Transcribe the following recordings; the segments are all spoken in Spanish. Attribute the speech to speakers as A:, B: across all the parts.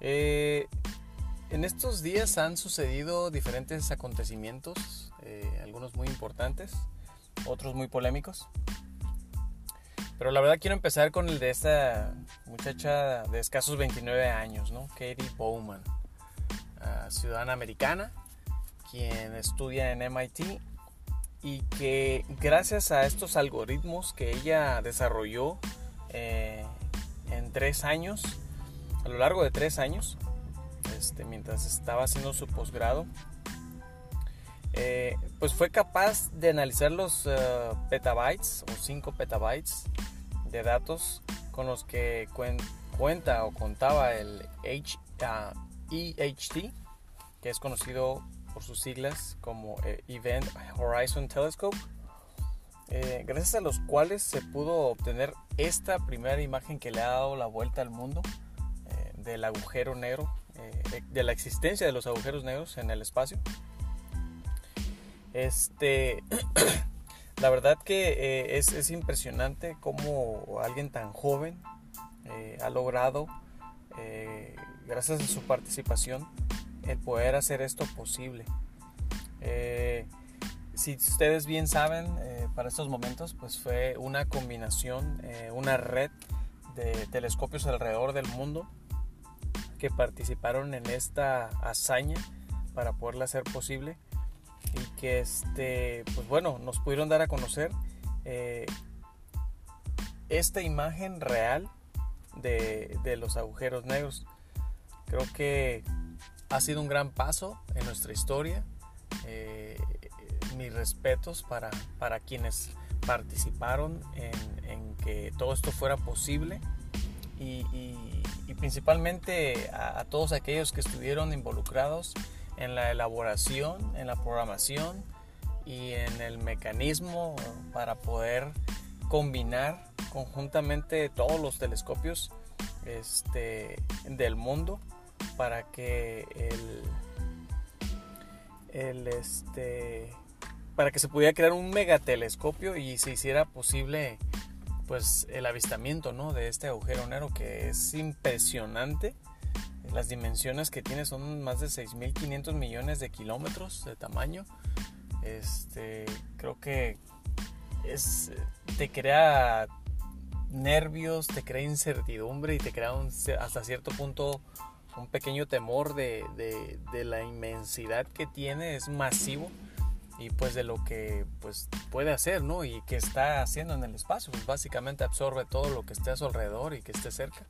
A: Eh, en estos días han sucedido diferentes acontecimientos, eh, algunos muy importantes, otros muy polémicos. Pero la verdad quiero empezar con el de esta muchacha de escasos 29 años, ¿no? Katie Bowman, ah, ciudadana americana, quien estudia en MIT y que gracias a estos algoritmos que ella desarrolló eh, en tres años, a lo largo de tres años, este, mientras estaba haciendo su posgrado, eh, pues fue capaz de analizar los eh, petabytes o 5 petabytes de datos con los que cuenta o contaba el H, EHT, que es conocido por sus siglas como eh, Event Horizon Telescope, gracias a los cuales se pudo obtener esta primera imagen que le ha dado la vuelta al mundo del agujero negro, de la existencia de los agujeros negros en el espacio. Este, la verdad que eh, es, impresionante cómo alguien tan joven eh, ha logrado, eh, gracias a su participación, el poder hacer esto posible. si ustedes bien saben, para estos momentos, pues fue una combinación, una red de telescopios alrededor del mundo que participaron en esta hazaña para poderla hacer posible y que este, pues bueno, nos pudieron dar a conocer eh, esta imagen real de, de, los agujeros negros. Creo que ha sido un gran paso en nuestra historia. Eh, mis respetos para, para quienes participaron en, que todo esto fuera posible y, principalmente a, todos aquellos que estuvieron involucrados en la elaboración, en la programación y en el mecanismo para poder combinar conjuntamente todos los telescopios este, del mundo para que el, este, para que se pudiera crear un megatelescopio y se hiciera posible pues el avistamiento ¿no? de este agujero negro que es impresionante las dimensiones que tiene son más de 6.500 millones de kilómetros de tamaño. Este, creo que es, te crea nervios, te crea incertidumbre y te crea hasta cierto punto un pequeño temor de, de, la inmensidad que tiene, es masivo y pues de lo que pues puede hacer, ¿no? Y que está haciendo en el espacio, pues básicamente absorbe todo lo que esté a su alrededor y que esté cerca.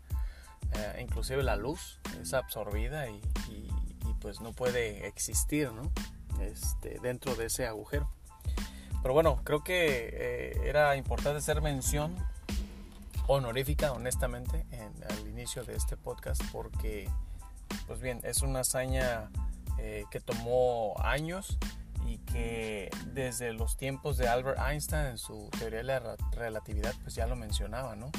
A: Eh, inclusive la luz es absorbida y, pues no puede existir ¿no? Este, dentro de ese agujero. Pero bueno, creo que eh, era importante hacer mención honorífica, honestamente, en, al inicio de este podcast, porque, pues bien, es una hazaña eh, que tomó años y que desde los tiempos de Albert Einstein en su teoría de la relatividad, pues ya lo mencionaba, ¿no?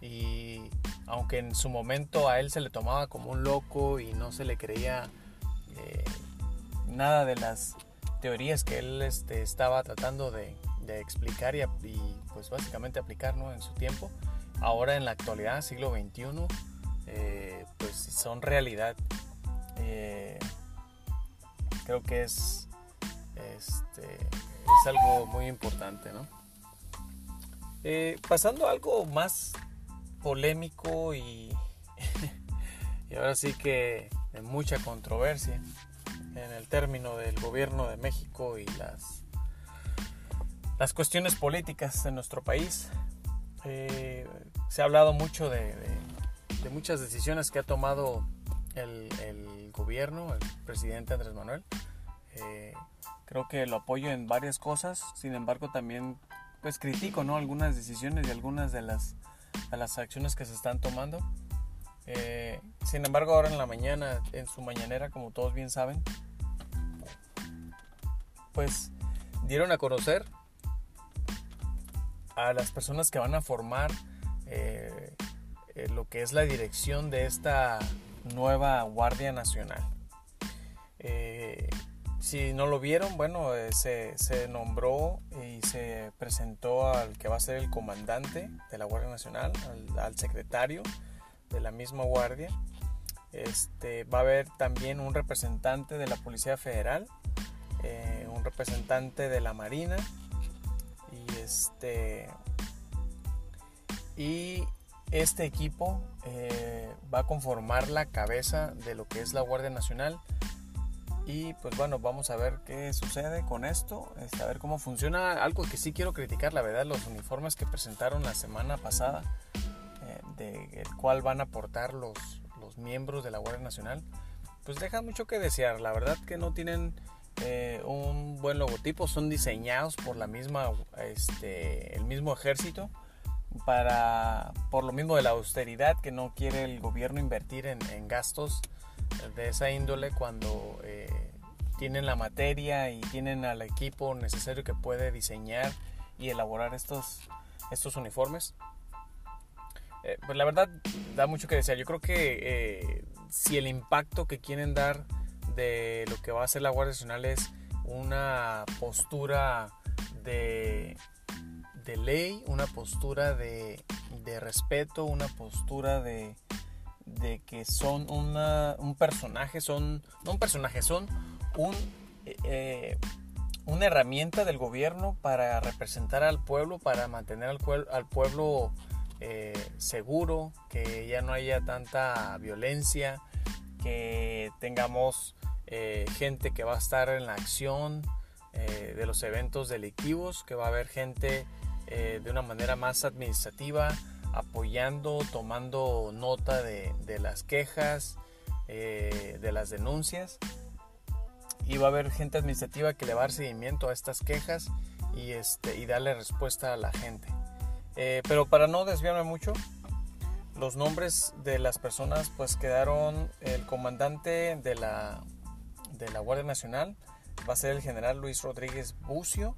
A: Y aunque en su momento a él se le tomaba como un loco y no se le creía eh, nada de las teorías que él este, estaba tratando de, explicar y, pues básicamente aplicar en su tiempo, ahora en la actualidad, siglo XXI, eh, pues son realidad. Eh, creo que es, este, es algo muy importante. ¿no? pasando a algo más polémico y, y ahora sí que de mucha controversia en el término del gobierno de México y las, las cuestiones políticas en nuestro país. Eh, se ha hablado mucho de, de, muchas decisiones que ha tomado el, el, gobierno, el presidente Andrés Manuel. Eh, creo que lo apoyo en varias cosas, sin embargo también pues critico ¿no? algunas decisiones y algunas de las a las acciones que se están tomando. Eh, sin embargo, ahora en la mañana, en su mañanera, como todos bien saben, pues dieron a conocer a las personas que van a formar eh, eh, lo que es la dirección de esta nueva Guardia Nacional. Si no lo vieron, bueno, eh, se, nombró y se presentó al que va a ser el comandante de la Guardia Nacional, al, secretario de la misma Guardia. Este, va a haber también un representante de la Policía Federal, eh, un representante de la Marina y este y este equipo eh, va a conformar la cabeza de lo que es la Guardia Nacional y pues bueno vamos a ver qué sucede con esto. Este, a ver cómo funciona. Algo que sí quiero criticar la verdad los uniformes que presentaron la semana pasada eh, del cual van a portar los, los miembros de la Guardia Nacional pues dejan mucho que desear. La verdad que no tienen eh, un buen logotipo, son diseñados por la misma, este, el mismo ejército para, por lo mismo de la austeridad que no quiere el gobierno invertir en, gastos de esa índole cuando eh, tienen la materia y tienen al equipo necesario que puede diseñar y elaborar estos, estos uniformes. Eh, pues la verdad da mucho que desear. Yo creo que si el impacto que quieren dar de lo que va a hacer la Guardia Nacional es una postura de, de ley, una postura de, de, respeto, una postura de, de que son un personaje, son, no un personaje, son un, eh, una herramienta del gobierno para representar al pueblo, para mantener al, pueblo eh, seguro, que ya no haya tanta violencia, que tengamos eh, gente que va a estar en la acción eh, de los eventos delictivos, que va a haber gente eh, de una manera más administrativa apoyando, tomando nota de, las quejas, de las denuncias. Y va a haber gente administrativa que le va a dar seguimiento a estas quejas y, este, y darle respuesta a la gente. pero para no desviarme mucho, los nombres de las personas pues quedaron el comandante de la de la Guardia Nacional va a ser el general Luis Rodríguez Bucio,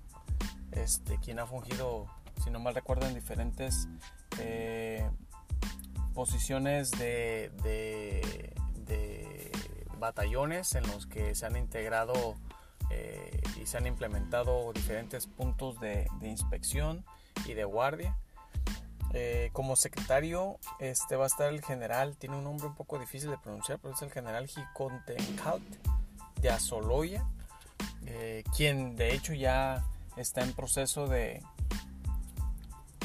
A: este, quien ha fungido, si no mal recuerdo, en diferentes eh, posiciones de, batallones en los que se han integrado eh, y se han implementado diferentes puntos de, inspección y de guardia. Eh, como secretario este va a estar el general, tiene un nombre un poco difícil de pronunciar, pero es el general Jicontencaut de Azoloya, eh, quien de hecho ya está en proceso de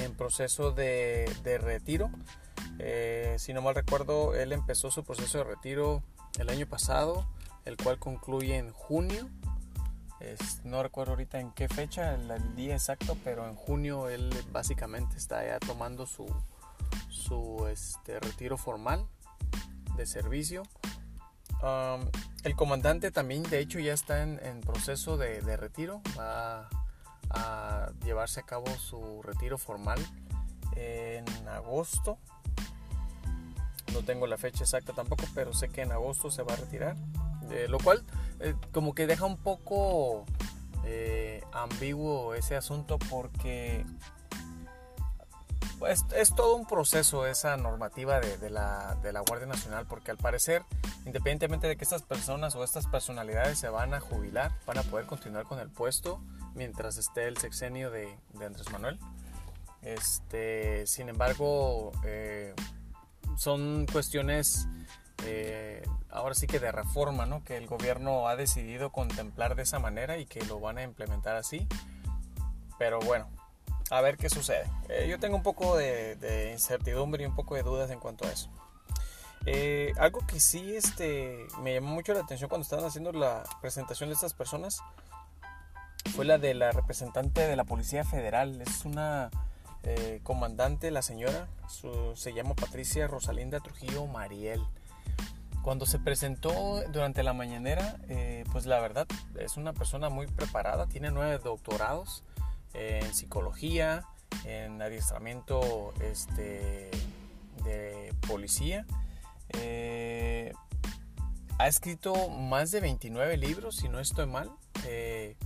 A: en proceso de, retiro. Eh, si no mal recuerdo, él empezó su proceso de retiro el año pasado, el cual concluye en junio. no recuerdo ahorita en qué fecha, el, día exacto, pero en junio él básicamente está ya tomando su, su este, retiro formal de servicio el comandante también, de hecho, ya está en, proceso de, retiro. Va llevarse a cabo su retiro formal en agosto. No tengo la fecha exacta tampoco, pero sé que en agosto se va a retirar. lo cual, eh, como que deja un poco eh, ambiguo ese asunto porque pues, es todo un proceso esa normativa de, la, Guardia Nacional, porque al parecer, independientemente de que estas personas o estas personalidades se van a jubilar, van a poder continuar con el puesto mientras esté el sexenio de, Andrés Manuel. Este, sin embargo, eh, son cuestiones eh, ahora sí que de reforma, ¿no? Que el gobierno ha decidido contemplar de esa manera y que lo van a implementar así. Pero bueno, a ver qué sucede. Eh, yo tengo un poco de, incertidumbre y un poco de dudas en cuanto a eso. Eh, algo que sí este, me llamó mucho la atención cuando estaban haciendo la presentación de estas personas fue la de la representante de la Policía Federal. Es una eh, comandante, la señora, se llama Patricia Rosalinda Trujillo Mariel. Cuando se presentó durante la mañanera, pues la verdad es una persona muy preparada, tiene nueve doctorados en psicología, en adiestramiento este, de policía. Eh, ha escrito más de 29 libros, si no estoy mal, eh,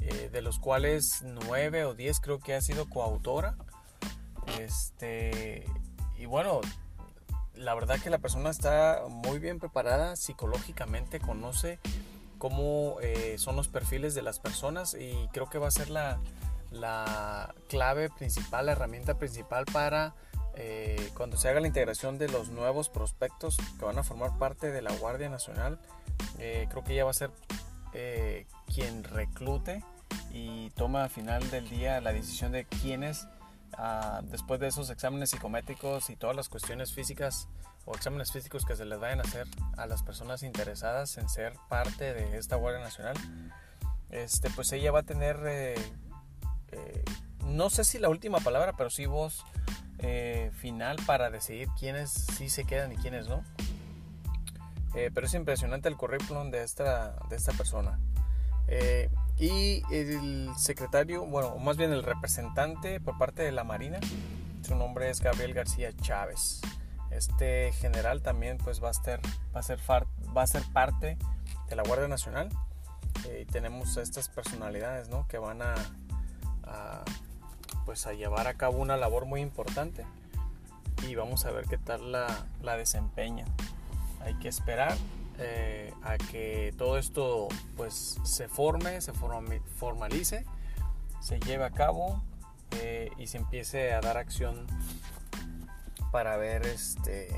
A: eh, de los cuales 9 o 10 creo que ha sido coautora. Este, y bueno, la verdad que la persona está muy bien preparada psicológicamente, conoce cómo son los perfiles de las personas y creo que va a ser la, la clave principal, la herramienta principal para eh, cuando se haga la integración de los nuevos prospectos que van a formar parte de la Guardia Nacional, eh, creo que ella va a ser eh, quien reclute y toma al final del día la decisión de quiénes, ah, después de esos exámenes psicométricos y todas las cuestiones físicas o exámenes físicos que se les vayan a hacer a las personas interesadas en ser parte de esta Guardia Nacional, este, pues ella va a tener, no sé si la última palabra, pero sí voz eh, final para decidir quiénes sí se quedan y quiénes no. Eh, pero es impresionante el currículum de esta, de esta persona. Eh, y el secretario, bueno, más bien el representante por parte de la Marina, su nombre es Gabriel García Chávez. Este general también pues va a, ser, va a, ser, va a ser parte de la Guardia Nacional. y tenemos estas personalidades ¿no? que van a, pues a llevar a cabo una labor muy importante y vamos a ver qué tal la, la desempeña. Hay que esperar eh, a que todo esto pues se forme, se formalice, se lleve a cabo eh, y se empiece a dar acción para ver este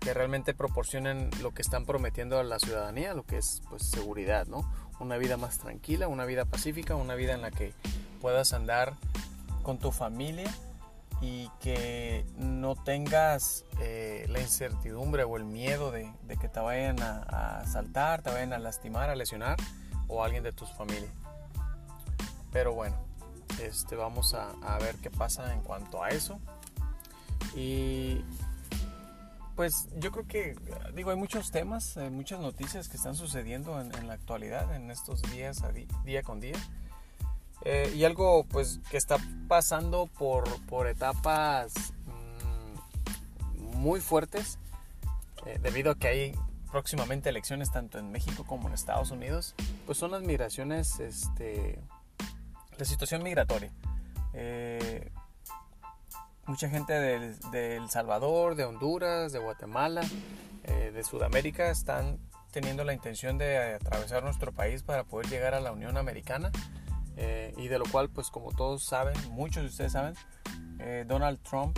A: que realmente proporcionen lo que están prometiendo a la ciudadanía, lo que es pues seguridad, ¿no? Una vida más tranquila, una vida pacífica, una vida en la que puedas andar con tu familia y que no tengas eh, la incertidumbre o el miedo de, que te vayan a, asaltar, te vayan a lastimar, a lesionar o alguien de tu familia. Pero bueno, este, vamos a, ver qué pasa en cuanto a eso. Y pues yo creo que, digo, hay muchos temas, muchas noticias que están sucediendo en, la actualidad, en estos días, día con día. Eh, y algo pues que está pasando por, por etapas mm, muy fuertes eh, debido a que hay próximamente elecciones tanto en México como en Estados Unidos pues son las migraciones este la situación migratoria. Eh, mucha gente de, El Salvador de Honduras de Guatemala de Sudamérica están teniendo la intención de atravesar nuestro país para poder llegar a la Unión Americana eh, y de lo cual, pues como todos saben, muchos de ustedes saben, eh, Donald Trump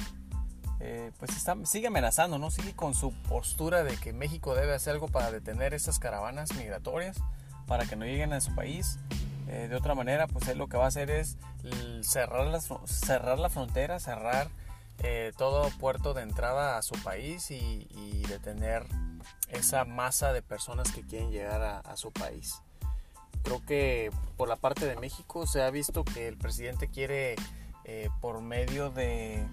A: eh, pues está, sigue amenazando, ¿no? Sigue con su postura de que México debe hacer algo para detener esas caravanas migratorias, para que no lleguen a su país. de otra manera, pues él lo que va a hacer es cerrar, las, cerrar la frontera, cerrar todo puerto de entrada a su país y, detener esa masa de personas que quieren llegar a su país. Creo que por la parte de México se ha visto que el presidente quiere, eh, por medio de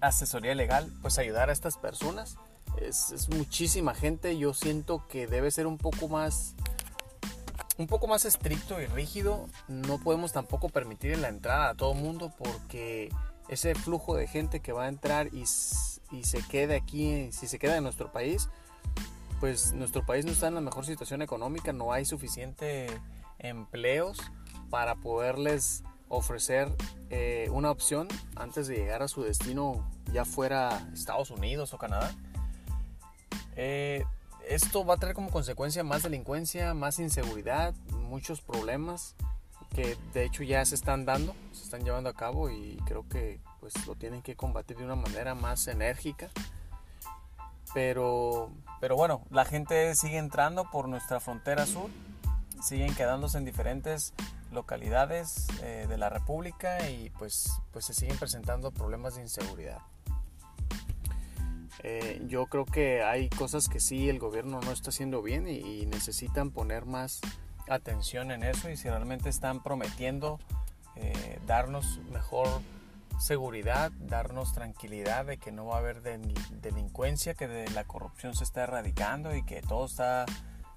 A: asesoría legal, pues ayudar a estas personas. Es, muchísima gente. Yo siento que debe ser un poco más, un poco más estricto y rígido. No podemos tampoco permitir la entrada a todo mundo porque ese flujo de gente que va a entrar y, y se quede aquí, si se queda en nuestro país, pues nuestro país no está en la mejor situación económica, no hay suficiente empleos para poderles ofrecer eh, una opción antes de llegar a su destino, ya fuera Estados Unidos o Canadá. Eh, esto va a traer como consecuencia más delincuencia, más inseguridad, muchos problemas que de hecho ya se están dando, se están llevando a cabo y creo que pues lo tienen que combatir de una manera más enérgica. Pero, pero bueno, la gente sigue entrando por nuestra frontera sur, siguen quedándose en diferentes localidades eh, de la República y pues, pues se siguen presentando problemas de inseguridad. Eh, yo creo que hay cosas que sí el gobierno no está haciendo bien y, necesitan poner más atención en eso y si realmente están prometiendo eh, darnos mejor seguridad, darnos tranquilidad de que no va a haber delincuencia, que de la corrupción se está erradicando y que todo está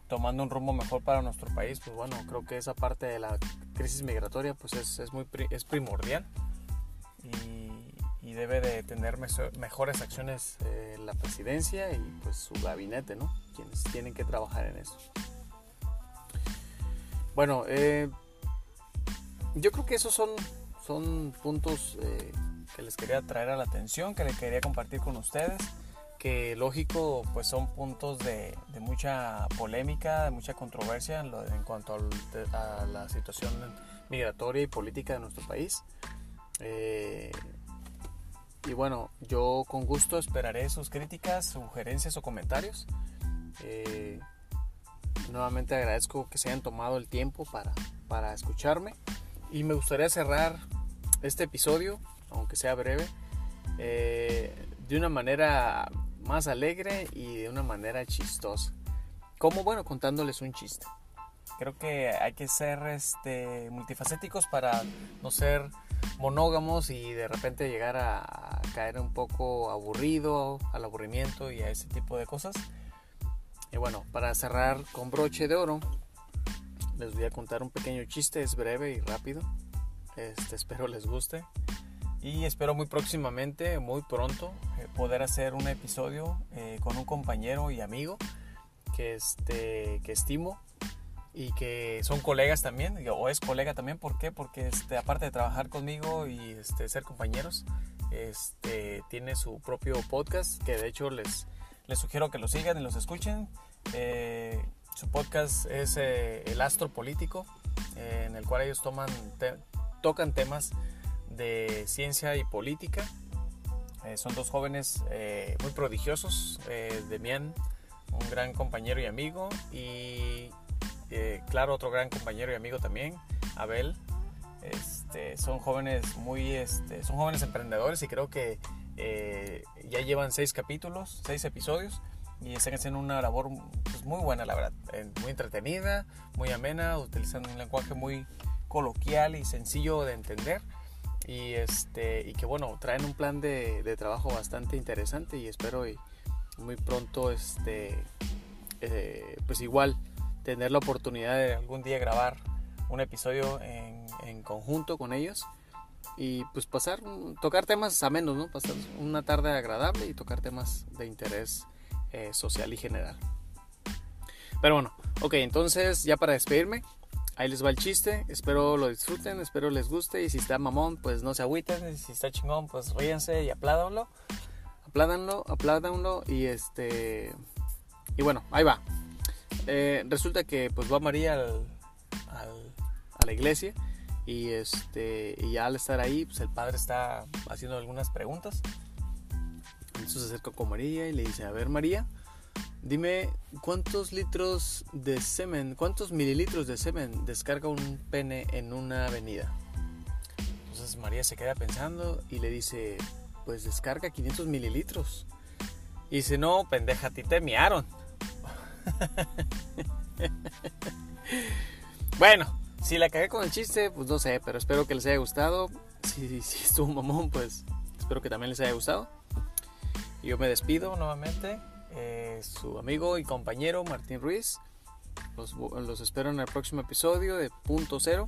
A: tomando un rumbo mejor para nuestro país, pues bueno, creo que esa parte de la crisis migratoria pues es, es muy, es primordial y, debe de tener mejores acciones eh, la presidencia y pues su gabinete, ¿no? Quienes tienen que trabajar en eso. Bueno, eh, yo creo que esos son son puntos eh, que les quería traer a la atención, que les quería compartir con ustedes, que lógico pues son puntos de, mucha polémica, de mucha controversia en, cuanto a la situación migratoria y política de nuestro país. Eh, y bueno, yo con gusto esperaré sus críticas, sugerencias o comentarios. Eh, nuevamente agradezco que se hayan tomado el tiempo para, para escucharme. Y me gustaría cerrar este episodio, aunque sea breve, eh, de una manera más alegre y de una manera chistosa. Como bueno, contándoles un chiste. Creo que hay que ser este, multifacéticos para no ser monógamos y de repente llegar a, caer un poco aburrido, al aburrimiento y a ese tipo de cosas. Y bueno, para cerrar con broche de oro, les voy a contar un pequeño chiste, es breve y rápido. Este, espero les guste. Y espero muy próximamente, muy pronto, eh, poder hacer un episodio eh, con un compañero y amigo que, este, que estimo y que son colegas también, o es colega también, ¿por qué? Porque este, aparte de trabajar conmigo y este, ser compañeros, este, tiene su propio podcast, que de hecho les, les sugiero que lo sigan y los escuchen. Eh, su podcast es eh, El Astro Político, eh, en el cual ellos toman tocan temas de ciencia y política. son dos jóvenes muy prodigiosos, Demian, un gran compañero y amigo, y eh, claro, otro gran compañero y amigo también, Abel. Este, son jóvenes muy, este, son jóvenes emprendedores y creo que eh, ya llevan seis capítulos, seis episodios y están haciendo una labor pues, muy buena, la verdad, muy entretenida, muy amena, utilizando un lenguaje muy coloquial y sencillo de entender y este y que bueno traen un plan de, de trabajo bastante interesante y espero y muy pronto este eh, pues igual tener la oportunidad de algún día grabar un episodio en, en conjunto con ellos y pues pasar, tocar temas a menos, ¿no? Pasar una tarde agradable y tocar temas de interés eh, social y general. Pero bueno, ok, entonces ya para despedirme, ahí les va el chiste, espero lo disfruten, espero les guste y si está mamón, pues no se agüiten, y si está chingón, pues ríense y apládanlo, apládanlo, apládanlo y este... Y bueno, ahí va. Eh, resulta que pues va María a la iglesia y este y al estar ahí pues el padre está haciendo algunas preguntas entonces se acerca con María y le dice a ver María dime cuántos litros de semen cuántos mililitros de semen descarga un pene en una avenida entonces María se queda pensando y le dice pues descarga 500 mililitros y dice no pendeja a ti te miaron bueno, si la cagué con el chiste, pues no sé, pero espero que les haya gustado. Si, si estuvo mamón, pues espero que también les haya gustado. Yo me despido nuevamente. Eh, su amigo y compañero Martín Ruiz. Los, los espero en el próximo episodio de Punto Cero.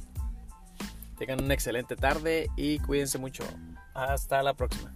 A: Tengan una excelente tarde y cuídense mucho. Hasta la próxima.